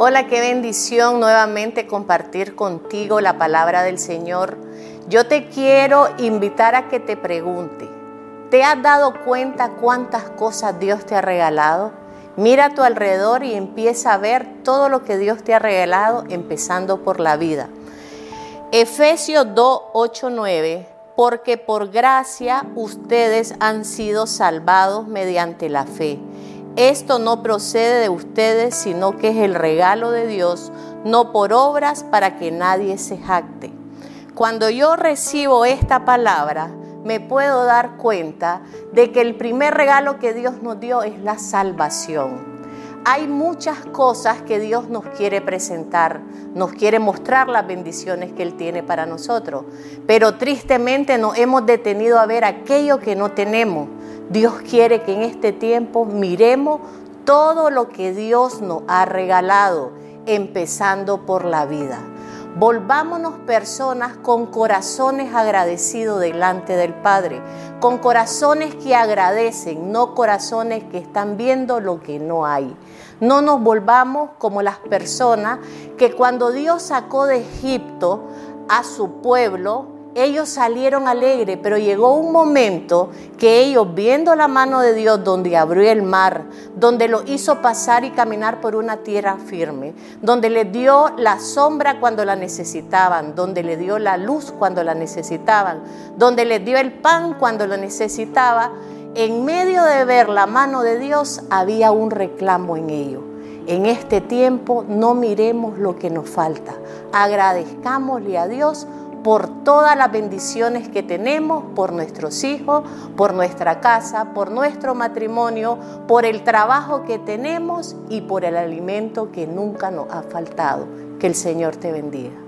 Hola, qué bendición nuevamente compartir contigo la palabra del Señor. Yo te quiero invitar a que te pregunte, ¿te has dado cuenta cuántas cosas Dios te ha regalado? Mira a tu alrededor y empieza a ver todo lo que Dios te ha regalado, empezando por la vida. Efesios 2, 8, 9, porque por gracia ustedes han sido salvados mediante la fe. Esto no procede de ustedes, sino que es el regalo de Dios, no por obras para que nadie se jacte. Cuando yo recibo esta palabra, me puedo dar cuenta de que el primer regalo que Dios nos dio es la salvación. Hay muchas cosas que Dios nos quiere presentar, nos quiere mostrar las bendiciones que Él tiene para nosotros, pero tristemente nos hemos detenido a ver aquello que no tenemos Dios quiere que en este tiempo miremos todo lo que Dios nos ha regalado, empezando por la vida. Volvámonos personas con corazones agradecidos delante del Padre, con corazones que agradecen, no corazones que están viendo lo que no hay. No nos volvamos como las personas que cuando Dios sacó de Egipto a su pueblo, ellos salieron alegres, pero llegó un momento que ellos, viendo la mano de Dios donde abrió el mar, donde lo hizo pasar y caminar por una tierra firme, donde le dio la sombra cuando la necesitaban, donde le dio la luz cuando la necesitaban, donde le dio el pan cuando lo necesitaba, en medio de ver la mano de Dios había un reclamo en ellos. En este tiempo no miremos lo que nos falta, agradezcámosle a Dios por todas las bendiciones que tenemos, por nuestros hijos, por nuestra casa, por nuestro matrimonio, por el trabajo que tenemos y por el alimento que nunca nos ha faltado. Que el Señor te bendiga.